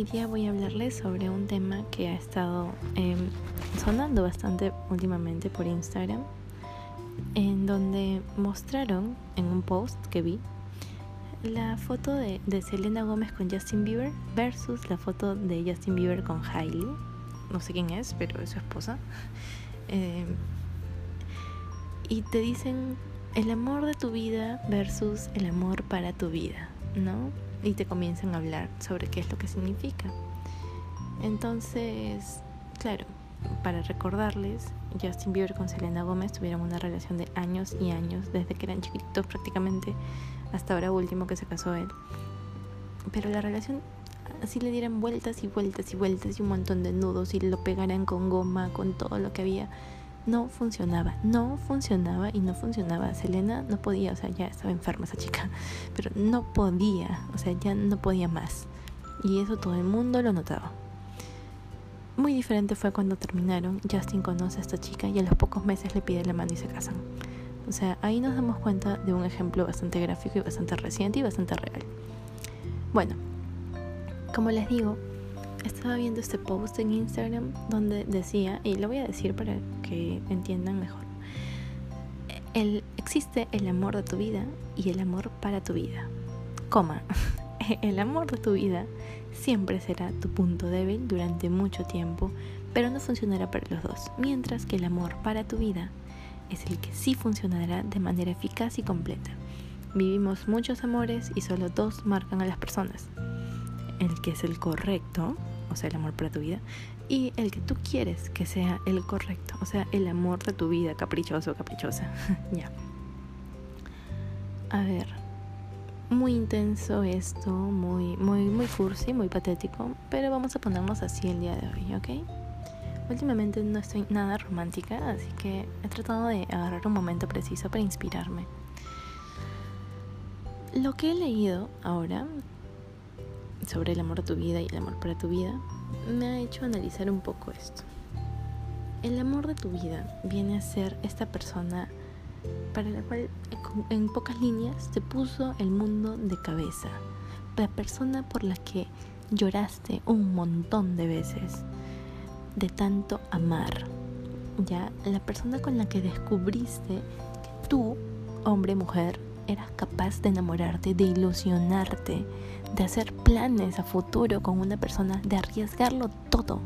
hoy día voy a hablarles sobre un tema que ha estado em, sonando bastante últimamente por Instagram, en donde mostraron en un post que vi la foto de, Selena Gómez con Justin Bieber versus la foto de Justin Bieber con Hailey. No sé quién es, pero es su esposa. Em, y te dicen el amor de tu vida versus el amor para tu vida, ¿no? Y te comienzan a hablar sobre qué es lo que significa. Entonces, claro, para recordarles, Justin Bieber con Selena Gómez tuvieron una relación de años y años, desde que eran chiquitos prácticamente hasta ahora último que se casó él. Pero la relación así le dieran vueltas y vueltas y vueltas y un montón de nudos y lo pegaran con goma, con todo lo que había no funcionaba, no funcionaba y no funcionaba. Selena no podía, o sea, ya estaba enferma esa chica, pero no podía, o sea, ya no podía más. Y eso todo el mundo lo notaba. Muy diferente fue cuando terminaron. Justin conoce a esta chica y a los pocos meses le pide la mano y se casan. O sea, ahí nos damos cuenta de un ejemplo bastante gráfico y bastante reciente y bastante real. Bueno, como les digo, estaba viendo este post en Instagram donde decía, y lo voy a decir para que entiendan mejor, el, existe el amor de tu vida y el amor para tu vida. Coma, el amor de tu vida siempre será tu punto débil durante mucho tiempo, pero no funcionará para los dos, mientras que el amor para tu vida es el que sí funcionará de manera eficaz y completa. Vivimos muchos amores y solo dos marcan a las personas. El que es el correcto o sea, el amor para tu vida, y el que tú quieres que sea el correcto, o sea, el amor de tu vida, caprichoso, caprichosa. ya. A ver, muy intenso esto, muy, muy, muy cursi, muy patético, pero vamos a ponernos así el día de hoy, ¿ok? Últimamente no estoy nada romántica, así que he tratado de agarrar un momento preciso para inspirarme. Lo que he leído ahora sobre el amor de tu vida y el amor para tu vida, me ha hecho analizar un poco esto. El amor de tu vida viene a ser esta persona para la cual en pocas líneas te puso el mundo de cabeza. La persona por la que lloraste un montón de veces de tanto amar. Ya, la persona con la que descubriste que tú, hombre, mujer, eras capaz de enamorarte, de ilusionarte, de hacer planes a futuro con una persona, de arriesgarlo todo.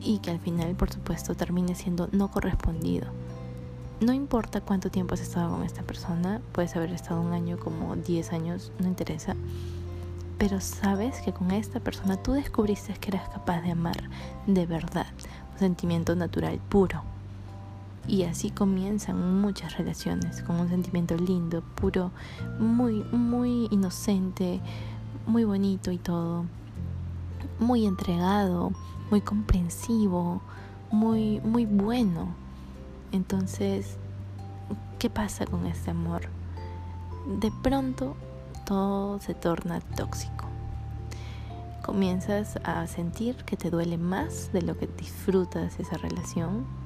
Y que al final, por supuesto, termine siendo no correspondido. No importa cuánto tiempo has estado con esta persona, puedes haber estado un año como 10 años, no interesa. Pero sabes que con esta persona tú descubriste que eras capaz de amar de verdad, un sentimiento natural puro y así comienzan muchas relaciones con un sentimiento lindo, puro, muy, muy inocente, muy bonito y todo. Muy entregado, muy comprensivo, muy, muy bueno. Entonces, ¿qué pasa con este amor? De pronto todo se torna tóxico. Comienzas a sentir que te duele más de lo que disfrutas esa relación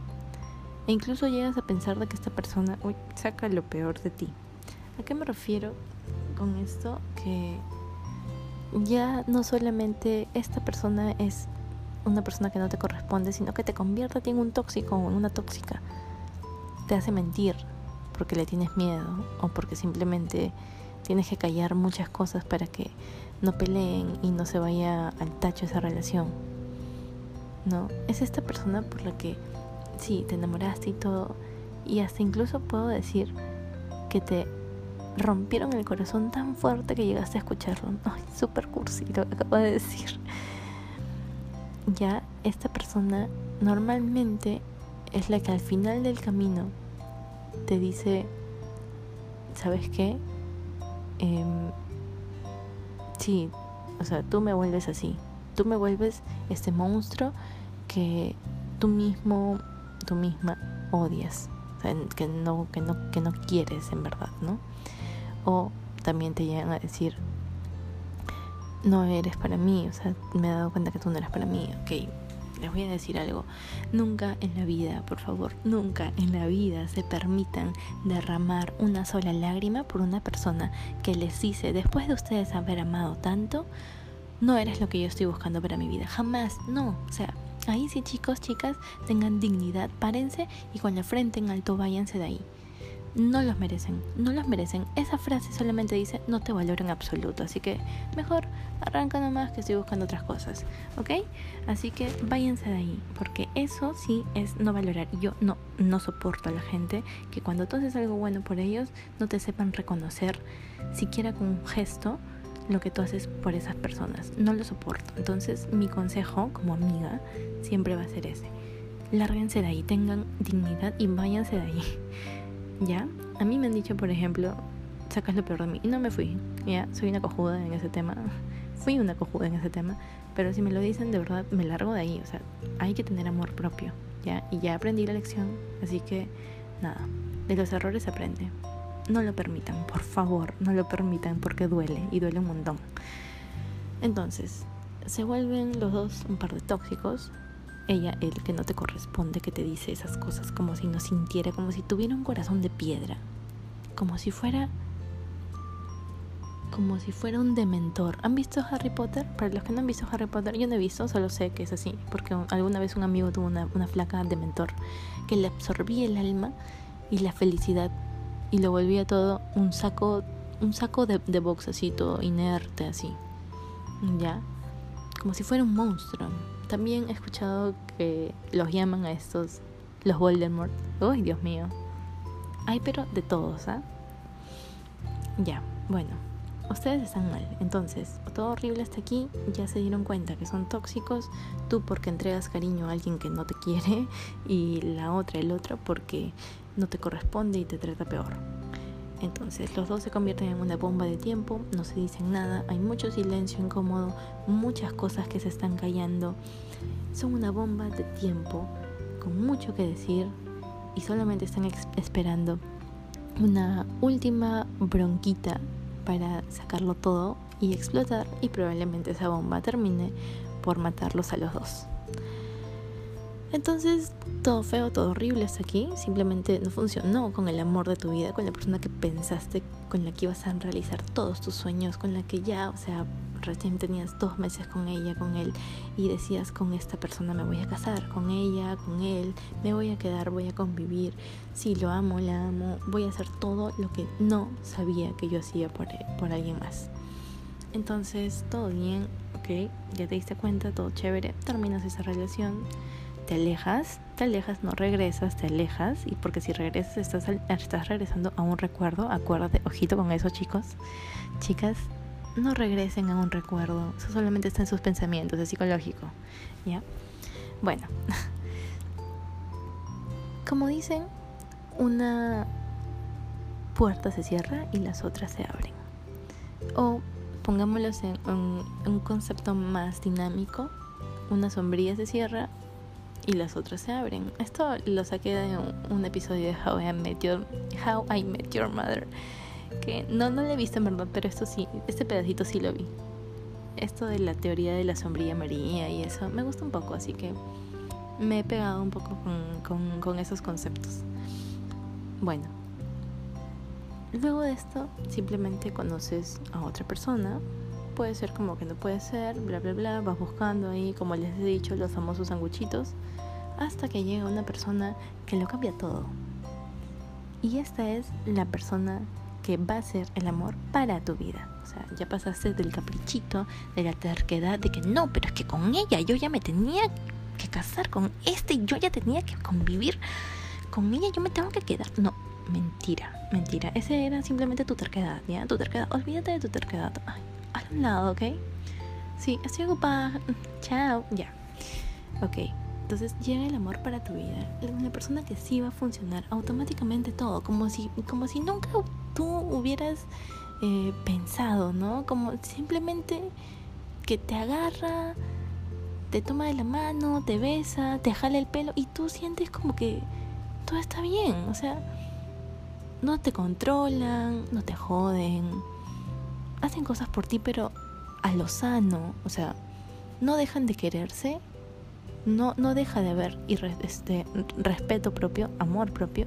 e incluso llegas a pensar de que esta persona uy, saca lo peor de ti. ¿A qué me refiero con esto? Que ya no solamente esta persona es una persona que no te corresponde, sino que te convierte en un tóxico o en una tóxica. Te hace mentir porque le tienes miedo o porque simplemente tienes que callar muchas cosas para que no peleen y no se vaya al tacho esa relación. ¿No? Es esta persona por la que sí, te enamoraste y todo. Y hasta incluso puedo decir que te rompieron el corazón tan fuerte que llegaste a escucharlo. Ay, súper cursi lo que acabo de decir. Ya esta persona normalmente es la que al final del camino te dice, ¿sabes qué? Eh, sí, o sea, tú me vuelves así. Tú me vuelves este monstruo que tú mismo tú misma odias, que, no, que, no, que no quieres en verdad, ¿no? O también te llegan a decir, no eres para mí, o sea, me he dado cuenta que tú no eres para mí, ok. Les voy a decir algo, nunca en la vida, por favor, nunca en la vida se permitan derramar una sola lágrima por una persona que les dice, después de ustedes haber amado tanto, no eres lo que yo estoy buscando para mi vida. Jamás, no. O sea, ahí sí chicos, chicas, tengan dignidad, párense y con la frente en alto váyanse de ahí. No los merecen, no los merecen. Esa frase solamente dice no te valoro en absoluto. Así que mejor arranca nomás que estoy buscando otras cosas. ¿Ok? Así que váyanse de ahí. Porque eso sí es no valorar. Yo no, no soporto a la gente que cuando tú haces algo bueno por ellos no te sepan reconocer, siquiera con un gesto, lo que tú haces por esas personas. No lo soporto. Entonces mi consejo como amiga siempre va a ser ese. Lárguense de ahí, tengan dignidad y váyanse de ahí. ¿Ya? A mí me han dicho, por ejemplo, sacas lo peor de mí. Y no me fui, ¿ya? Soy una cojuda en ese tema. Fui una cojuda en ese tema. Pero si me lo dicen, de verdad, me largo de ahí. O sea, hay que tener amor propio, ¿ya? Y ya aprendí la lección. Así que, nada, de los errores aprende no lo permitan, por favor, no lo permitan porque duele y duele un montón. Entonces, se vuelven los dos un par de tóxicos. Ella, el que no te corresponde, que te dice esas cosas como si no sintiera, como si tuviera un corazón de piedra, como si fuera como si fuera un dementor. ¿Han visto Harry Potter? Para los que no han visto Harry Potter, yo no he visto, solo sé que es así, porque alguna vez un amigo tuvo una, una flaca dementor que le absorbía el alma y la felicidad y lo volvía todo un saco, un saco de, de box así, todo inerte así. Ya, como si fuera un monstruo. También he escuchado que los llaman a estos los Voldemort. Uy, Dios mío. Hay pero de todos, ¿ah? Ya, bueno. Ustedes están mal. Entonces, todo horrible hasta aquí. Ya se dieron cuenta que son tóxicos. Tú porque entregas cariño a alguien que no te quiere. Y la otra, el otro, porque no te corresponde y te trata peor. Entonces los dos se convierten en una bomba de tiempo, no se dicen nada, hay mucho silencio incómodo, muchas cosas que se están callando. Son una bomba de tiempo con mucho que decir y solamente están esperando una última bronquita para sacarlo todo y explotar y probablemente esa bomba termine por matarlos a los dos. Entonces, todo feo, todo horrible hasta aquí, simplemente no funcionó con el amor de tu vida, con la persona que pensaste, con la que ibas a realizar todos tus sueños, con la que ya, o sea, recién tenías dos meses con ella, con él, y decías, con esta persona me voy a casar, con ella, con él, me voy a quedar, voy a convivir, sí, lo amo, la amo, voy a hacer todo lo que no sabía que yo hacía por, por alguien más. Entonces, todo bien, ok, ya te diste cuenta, todo chévere, terminas esa relación te alejas, te alejas, no regresas, te alejas, y porque si regresas estás, regresando a un recuerdo, acuérdate, ojito con eso chicos, chicas, no regresen a un recuerdo, eso solamente está en sus pensamientos, es psicológico, ¿ya? Bueno, como dicen, una puerta se cierra y las otras se abren. O pongámoslos en un concepto más dinámico, una sombría se cierra y las otras se abren. Esto lo saqué de un, episodio de How I, Met Your, How I Met Your Mother. Que no, no lo he visto en verdad, pero esto sí, este pedacito sí lo vi. Esto de la teoría de la sombrilla María y eso me gusta un poco, así que me he pegado un poco con, con, con esos conceptos. Bueno, luego de esto simplemente conoces a otra persona, puede ser como que no puede ser, bla, bla, bla, vas buscando ahí, como les he dicho, los famosos sanguchitos, hasta que llega una persona que lo cambia todo. Y esta es la persona que va a ser el amor para tu vida. O sea, ya pasaste del caprichito, de la terquedad, de que no, pero es que con ella yo ya me tenía que casar con este, yo ya tenía que convivir con ella, yo me tengo que quedar. No, mentira, mentira. Ese era simplemente tu terquedad, ¿ya? Tu terquedad. Olvídate de tu terquedad. Ay, a un lado, ¿ok? Sí, estoy ocupada. Chao, ya. Ok, entonces llega el amor para tu vida. Una persona que sí va a funcionar automáticamente todo, como si, como si nunca tú hubieras eh, pensado, ¿no? Como simplemente que te agarra, te toma de la mano, te besa, te jala el pelo y tú sientes como que todo está bien. O sea, no te controlan, no te joden hacen cosas por ti, pero a lo sano, o sea, no dejan de quererse, no, no deja de haber este, respeto propio, amor propio,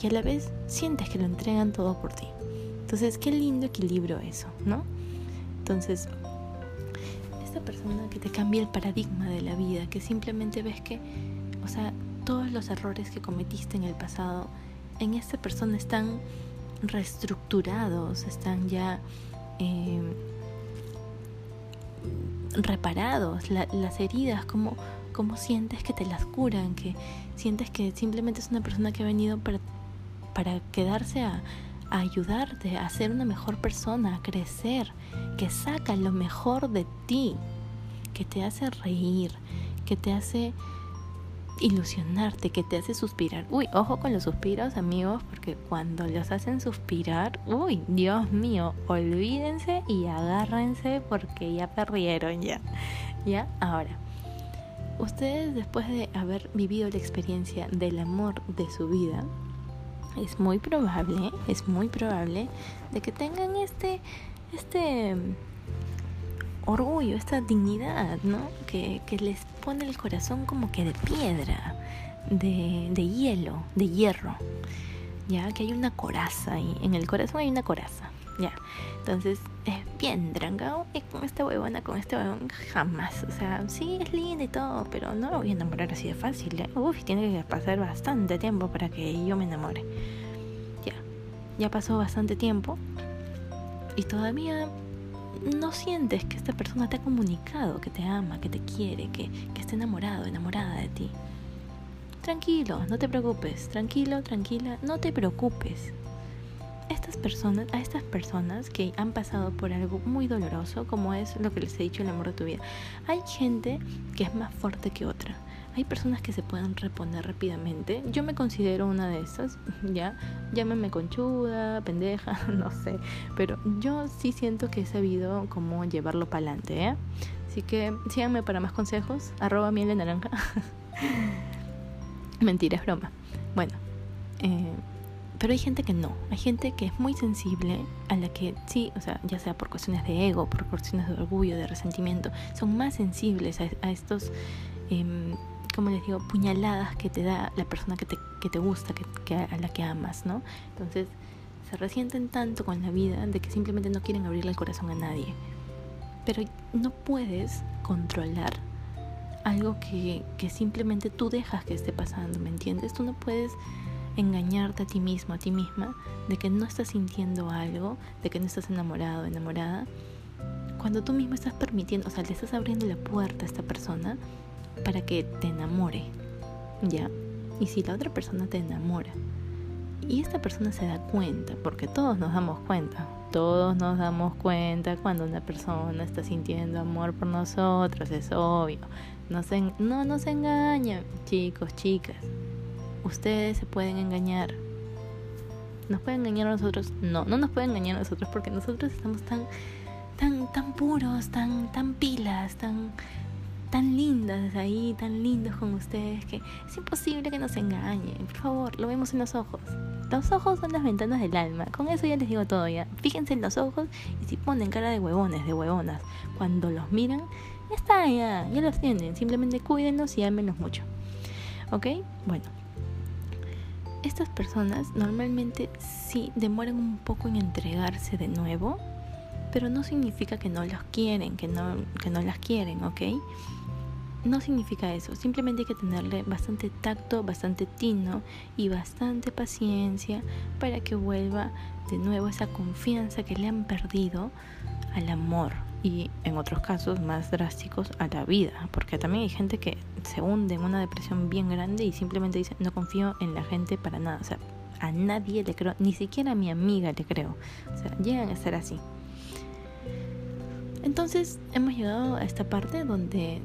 y a la vez sientes que lo entregan todo por ti. Entonces, qué lindo equilibrio eso, ¿no? Entonces, esta persona que te cambia el paradigma de la vida, que simplemente ves que, o sea, todos los errores que cometiste en el pasado, en esta persona están reestructurados, están ya eh, reparados, las heridas, como, como sientes que te las curan, que sientes que simplemente es una persona que ha venido para, para quedarse a, a ayudarte a ser una mejor persona, a crecer, que saca lo mejor de ti, que te hace reír, que te hace ilusionarte, que te hace suspirar. Uy, ojo con los suspiros, amigos, porque cuando los hacen suspirar, uy, Dios mío, olvídense y agárrense porque ya perdieron ya. Ya, ahora. Ustedes después de haber vivido la experiencia del amor de su vida, es muy probable, es muy probable de que tengan este este orgullo, esta dignidad, ¿no? Que, que les pone el corazón como que de piedra, de, de hielo, de hierro. Ya que hay una coraza ahí, en el corazón hay una coraza. Ya, entonces es bien drangao y con esta huevona, con este huevón jamás. O sea, sí es linda y todo, pero no lo voy a enamorar así de fácil. ¿eh? Uf, tiene que pasar bastante tiempo para que yo me enamore. Ya, ya pasó bastante tiempo y todavía no sientes que esta persona te ha comunicado que te ama, que te quiere, que, que está enamorado, enamorada de ti. Tranquilo, no te preocupes, tranquilo, tranquila, no te preocupes. Estas personas, a estas personas que han pasado por algo muy doloroso, como es lo que les he dicho, el amor de tu vida, hay gente que es más fuerte que otra. Hay personas que se pueden reponer rápidamente. Yo me considero una de esas, ya. Llámame conchuda, pendeja, no sé. Pero yo sí siento que he sabido cómo llevarlo para adelante, ¿eh? Así que síganme para más consejos. Arroba miel de naranja. Mentira, es broma. Bueno, eh, pero hay gente que no. Hay gente que es muy sensible, a la que sí, o sea, ya sea por cuestiones de ego, por cuestiones de orgullo, de resentimiento, son más sensibles a, estos eh, como les digo, puñaladas que te da la persona que te, que te gusta, que, a la que amas, ¿no? Entonces se resienten tanto con la vida de que simplemente no quieren abrirle el corazón a nadie. Pero no puedes controlar algo que, que simplemente tú dejas que esté pasando, ¿me entiendes? Tú no puedes engañarte a ti mismo, a ti misma, de que no estás sintiendo algo, de que no estás enamorado, enamorada, cuando tú mismo estás permitiendo, o sea, le estás abriendo la puerta a esta persona para que te enamore, ¿ya? Y si la otra persona te enamora y esta persona se da cuenta, porque todos nos damos cuenta, todos nos damos cuenta cuando una persona está sintiendo amor por nosotros, es obvio. No, se, no nos engañan, chicos, chicas. Ustedes se pueden engañar. ¿Nos pueden engañar a nosotros? No, no nos pueden engañar a nosotros porque nosotros estamos tan, tan, tan puros, tan, tan pilas, tan, tan lindas ahí, tan lindos con ustedes, que es imposible que nos engañen. Por favor, lo vemos en los ojos. Los ojos son las ventanas del alma. Con eso ya les digo todo ya. Fíjense en los ojos y si ponen cara de huevones, de huevonas, cuando los miran, ya está, ya, ya los tienen. Simplemente cuídenlos y ámenlos mucho. ¿Ok? Bueno. Estas personas normalmente sí demoran un poco en entregarse de nuevo, pero no significa que no los quieren, que no, que no las quieren, ¿ok? No significa eso, simplemente hay que tenerle bastante tacto, bastante tino y bastante paciencia para que vuelva de nuevo esa confianza que le han perdido al amor y en otros casos más drásticos a la vida, porque también hay gente que se hunde en una depresión bien grande y simplemente dice no confío en la gente para nada, o sea, a nadie le creo, ni siquiera a mi amiga le creo, o sea, llegan a ser así. Entonces hemos llegado a esta parte donde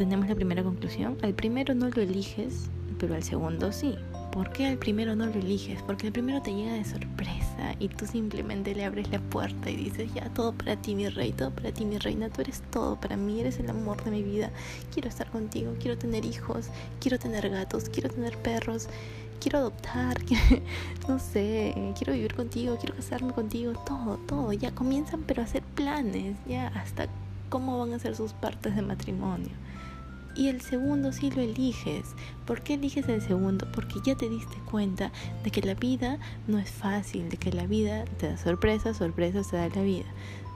tenemos la primera conclusión. Al primero no lo eliges, pero al segundo sí. ¿Por qué al primero no lo eliges? Porque el primero te llega de sorpresa y tú simplemente le abres la puerta y dices, ya, todo para ti, mi rey, todo para ti, mi reina, tú eres todo para mí, eres el amor de mi vida. Quiero estar contigo, quiero tener hijos, quiero tener gatos, quiero tener perros, quiero adoptar, no sé, quiero vivir contigo, quiero casarme contigo, todo, todo. Ya comienzan pero a hacer planes, ya hasta cómo van a ser sus partes de matrimonio. Y el segundo sí lo eliges. ¿Por qué eliges el segundo? Porque ya te diste cuenta de que la vida no es fácil, de que la vida te da sorpresas, sorpresas te da la vida.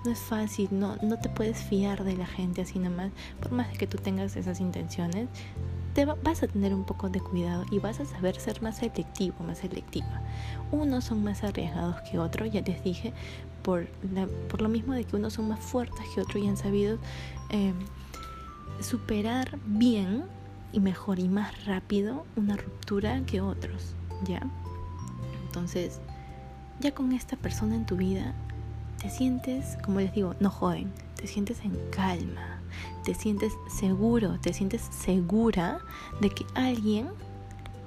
no es fácil, no, no te puedes fiar de la gente así nomás, por más que tú tengas esas intenciones, te vas a tener un poco de cuidado y vas a saber ser más selectivo, más selectiva. Unos son más arriesgados que otros, ya les dije, por, por lo mismo de que unos son más fuertes que otros y han sabido eh, superar bien y mejor y más rápido una ruptura que otros, ¿ya? Entonces, ya con esta persona en tu vida, te sientes, como les digo, no joden, te sientes en calma, te sientes seguro, te sientes segura de que alguien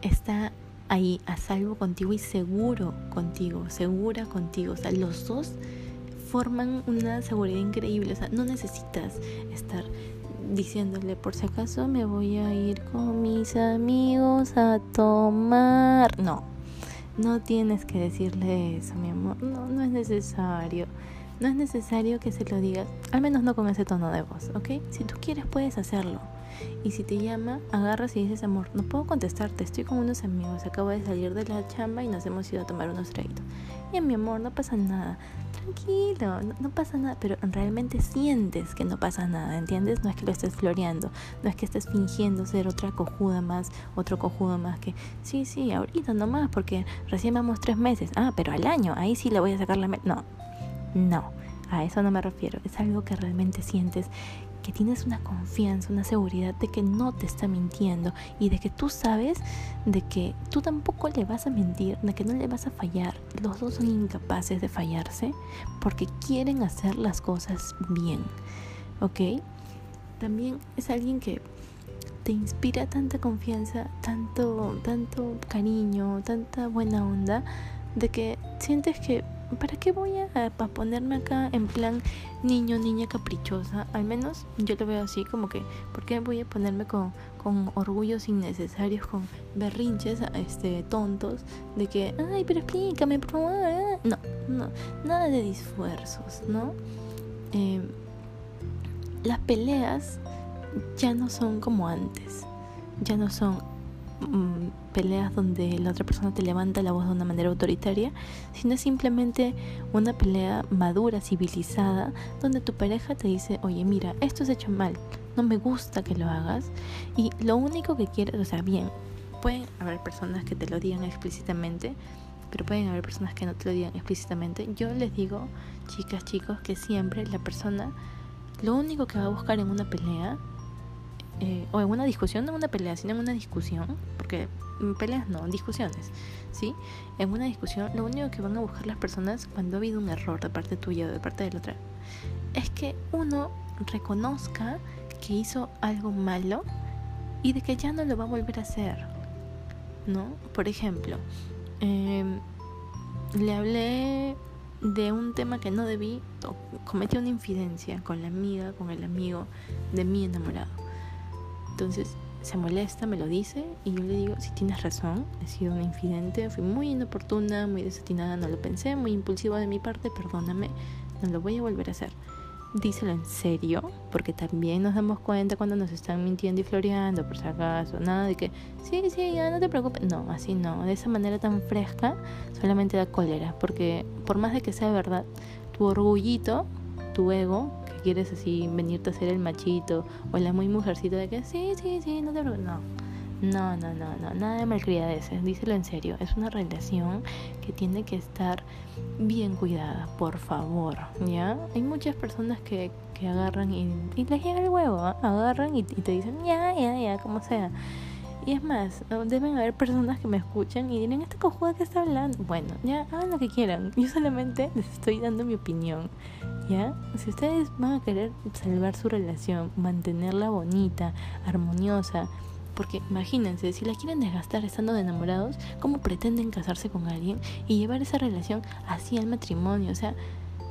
está ahí a salvo contigo y seguro contigo, segura contigo. O sea, los dos forman una seguridad increíble. O sea, no necesitas estar diciéndole por si acaso me voy a ir con mis amigos a tomar. No, no tienes que decirle eso, mi amor. No, no es necesario. No es necesario que se lo digas, al menos no con ese tono de voz, ¿ok? Si tú quieres puedes hacerlo. Y si te llama, agarras y dices, amor, no puedo contestarte, estoy con unos amigos, acabo de salir de la chamba y nos hemos ido a tomar unos traguitos. Y mi amor, no pasa nada, tranquilo, no, pasa nada, pero realmente sientes que no pasa nada, ¿entiendes? No es que lo estés floreando, no es que estés fingiendo ser otra cojuda más, otro cojudo más que, sí, sí, ahorita nomás, porque recién vamos tres meses, ah, pero al año, ahí sí le voy a sacar la... No, no, a eso no me refiero, es algo que realmente sientes que tienes una confianza, una seguridad de que no te está mintiendo y de que tú sabes de que tú tampoco le vas a mentir, de que no le vas a fallar. Los dos son incapaces de fallarse porque quieren hacer las cosas bien. ¿Ok? También es alguien que te inspira tanta confianza, tanto, tanto cariño, tanta buena onda, de que sientes que ¿para qué voy a, ponerme acá en plan niño, niña caprichosa? Al menos yo lo veo así, como que, ¿por qué voy a ponerme con, con orgullos innecesarios, con berrinches este, tontos? De que, ay, pero explícame, por favor. No, no, nada de disfuerzos, ¿no? Em, las peleas ya no son como antes, ya no son Mm, peleas donde la otra persona te levanta la voz de una manera autoritaria, sino simplemente una pelea madura, civilizada, donde tu pareja te dice, oye, mira, esto es hecho mal, no me gusta que lo hagas, y lo único que quieres, o sea, bien, pueden haber personas que te lo digan explícitamente, pero pueden haber personas que no te lo digan explícitamente. Yo les digo, chicas, chicos, que siempre la persona lo único que va a buscar en una pelea eh, o en una discusión, no en una pelea, sino en una discusión, porque peleas no, discusiones, ¿sí? En una discusión, lo único que van a buscar las personas cuando ha habido un error de parte tuya o de parte de la otra, es que uno reconozca que hizo algo malo y de que ya no lo va a volver a hacer, ¿no? Por ejemplo, em, le hablé de un tema que no debí, cometí una infidencia con la amiga, con el amigo de mi enamorado entonces se molesta, me lo dice y yo le digo, si tienes razón, he sido un infidente, fui muy inoportuna, muy desatinada, no lo pensé, muy impulsiva de mi parte, perdóname, no lo voy a volver a hacer. Díselo en serio, porque también nos damos cuenta cuando nos están mintiendo y floreando, por si acaso, nada de que, sí, sí, ya no te preocupes. No, así no, de esa manera tan fresca solamente da cólera, porque por más de que sea verdad, tu orgullito, tu ego, quieres así venirte a ser el machito o la muy mujercita de que sí, sí, sí, no te preocupes. No. No, no, no, no, nada de malcriadeces, díselo en serio. Es una relación que tiene que estar bien cuidada, por favor, ¿ya? Hay muchas personas que, que agarran y, y les llega el huevo, ¿ah? agarran y, y, te dicen, ya, ya, ya, como sea. Y es más, deben haber personas que me escuchan y dirán, ¿esta cojuda que está hablando? Bueno, ya, hagan lo que quieran. Yo solamente les estoy dando mi opinión. ¿Ya? Si ustedes van a querer salvar su relación, mantenerla bonita, armoniosa, porque imagínense, si la quieren desgastar estando de enamorados, ¿cómo pretenden casarse con alguien y llevar esa relación así al matrimonio? O sea,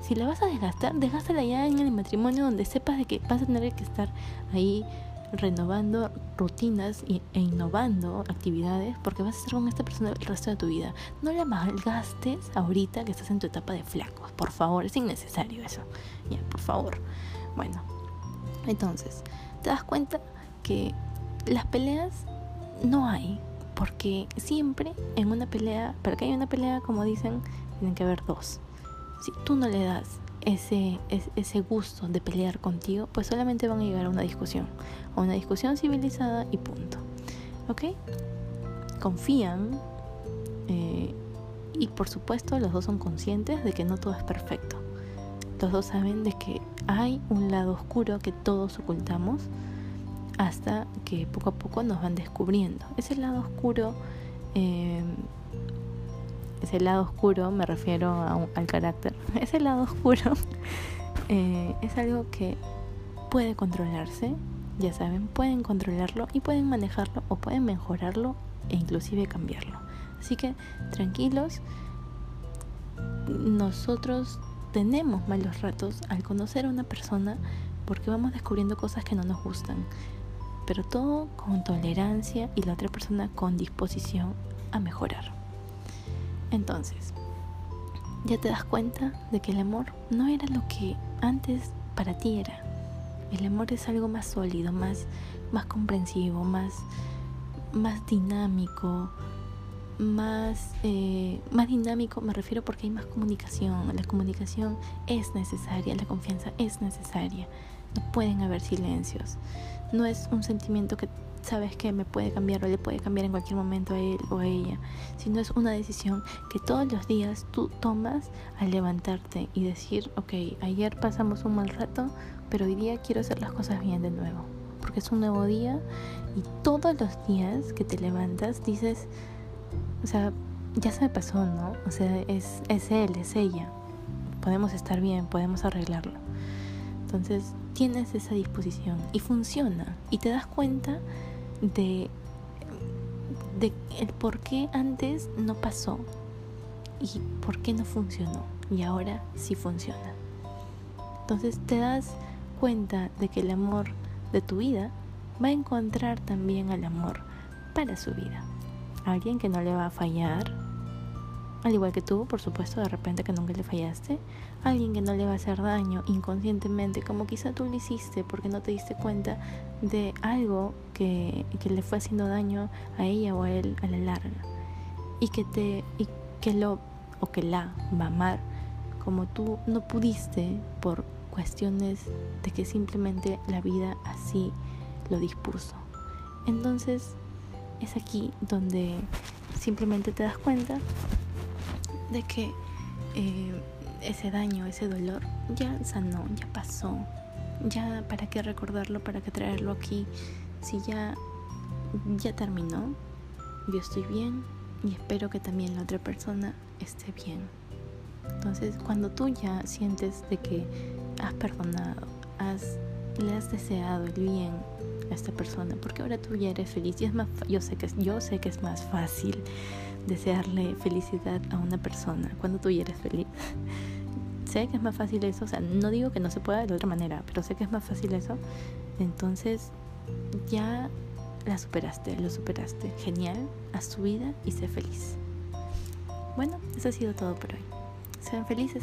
si la vas a desgastar, desgástala ya en el matrimonio donde sepas de que vas a tener que estar ahí renovando rutinas e innovando actividades porque vas a estar con esta persona el resto de tu vida. No la malgastes ahorita que estás en tu etapa de flacos. Por favor, es innecesario eso. Ya, por favor. Bueno, entonces, te das cuenta que las peleas no hay. Porque siempre en una pelea, para que haya una pelea, como dicen, tienen que haber dos. Si tú no le das ese, ese gusto de pelear contigo, pues solamente van a llegar a una discusión. A una discusión civilizada y punto. ¿Ok? Confían. Eh, y por supuesto los dos son conscientes de que no todo es perfecto. Los dos saben de que hay un lado oscuro que todos ocultamos hasta que poco a poco nos van descubriendo. Ese lado oscuro, eh, ese lado oscuro, me refiero al carácter, ese lado oscuro eh, es algo que puede controlarse, ya saben, pueden controlarlo y pueden manejarlo o pueden mejorarlo e inclusive cambiarlo. Así que tranquilos, nosotros tenemos malos ratos al conocer a una persona porque vamos descubriendo cosas que no nos gustan, pero todo con tolerancia y la otra persona con disposición a mejorar. Entonces, ya te das cuenta de que el amor no era lo que antes para ti era. El amor es algo más sólido, más, más comprensivo, más, más dinámico, más, eh, más dinámico, me refiero porque hay más comunicación. La comunicación es necesaria, la confianza es necesaria. No pueden haber silencios. No es un sentimiento que sabes que me puede cambiar o le puede cambiar en cualquier momento a él o a ella, sino es una decisión que todos los días tú tomas al levantarte y decir, ok, ayer pasamos un mal rato, pero hoy día quiero hacer las cosas bien de nuevo, porque es un nuevo día y todos los días que te levantas dices, o sea, ya se me pasó, ¿no? O sea, es, es él, es ella. Podemos estar bien, podemos arreglarlo. Entonces, tienes esa disposición y funciona. Y te das cuenta de, de el por qué antes no pasó y por qué no funcionó. Y ahora sí funciona. Entonces te das cuenta de que el amor de tu vida va a encontrar también al amor para su vida alguien que no le va a fallar, al igual que tú, por supuesto, de repente que nunca le fallaste, alguien que no le va a hacer daño inconscientemente, como quizá tú lo hiciste porque no te diste cuenta de algo que, que le fue haciendo daño a ella o a él a la larga, y que te y que lo o que la va a amar como tú no pudiste por cuestiones de que simplemente la vida así lo dispuso. Entonces, es aquí donde simplemente te das cuenta de que eh, ese daño, ese dolor ya sanó, ya pasó. Ya para qué recordarlo, para qué traerlo aquí, si ya ya terminó. Yo estoy bien y espero que también la otra persona esté bien. Entonces, cuando tú ya sientes de que has perdonado, has le has deseado el bien a esta persona, porque ahora tú ya eres feliz y es más, yo sé que yo sé que es más fácil desearle felicidad a una persona cuando tú ya eres feliz. sé que es más fácil eso, o sea, no digo que no se pueda de otra manera, pero sé que es más fácil eso. Entonces, ya la superaste, lo superaste. Genial, haz tu vida y sé feliz. Bueno, eso ha sido todo por hoy. Sean felices.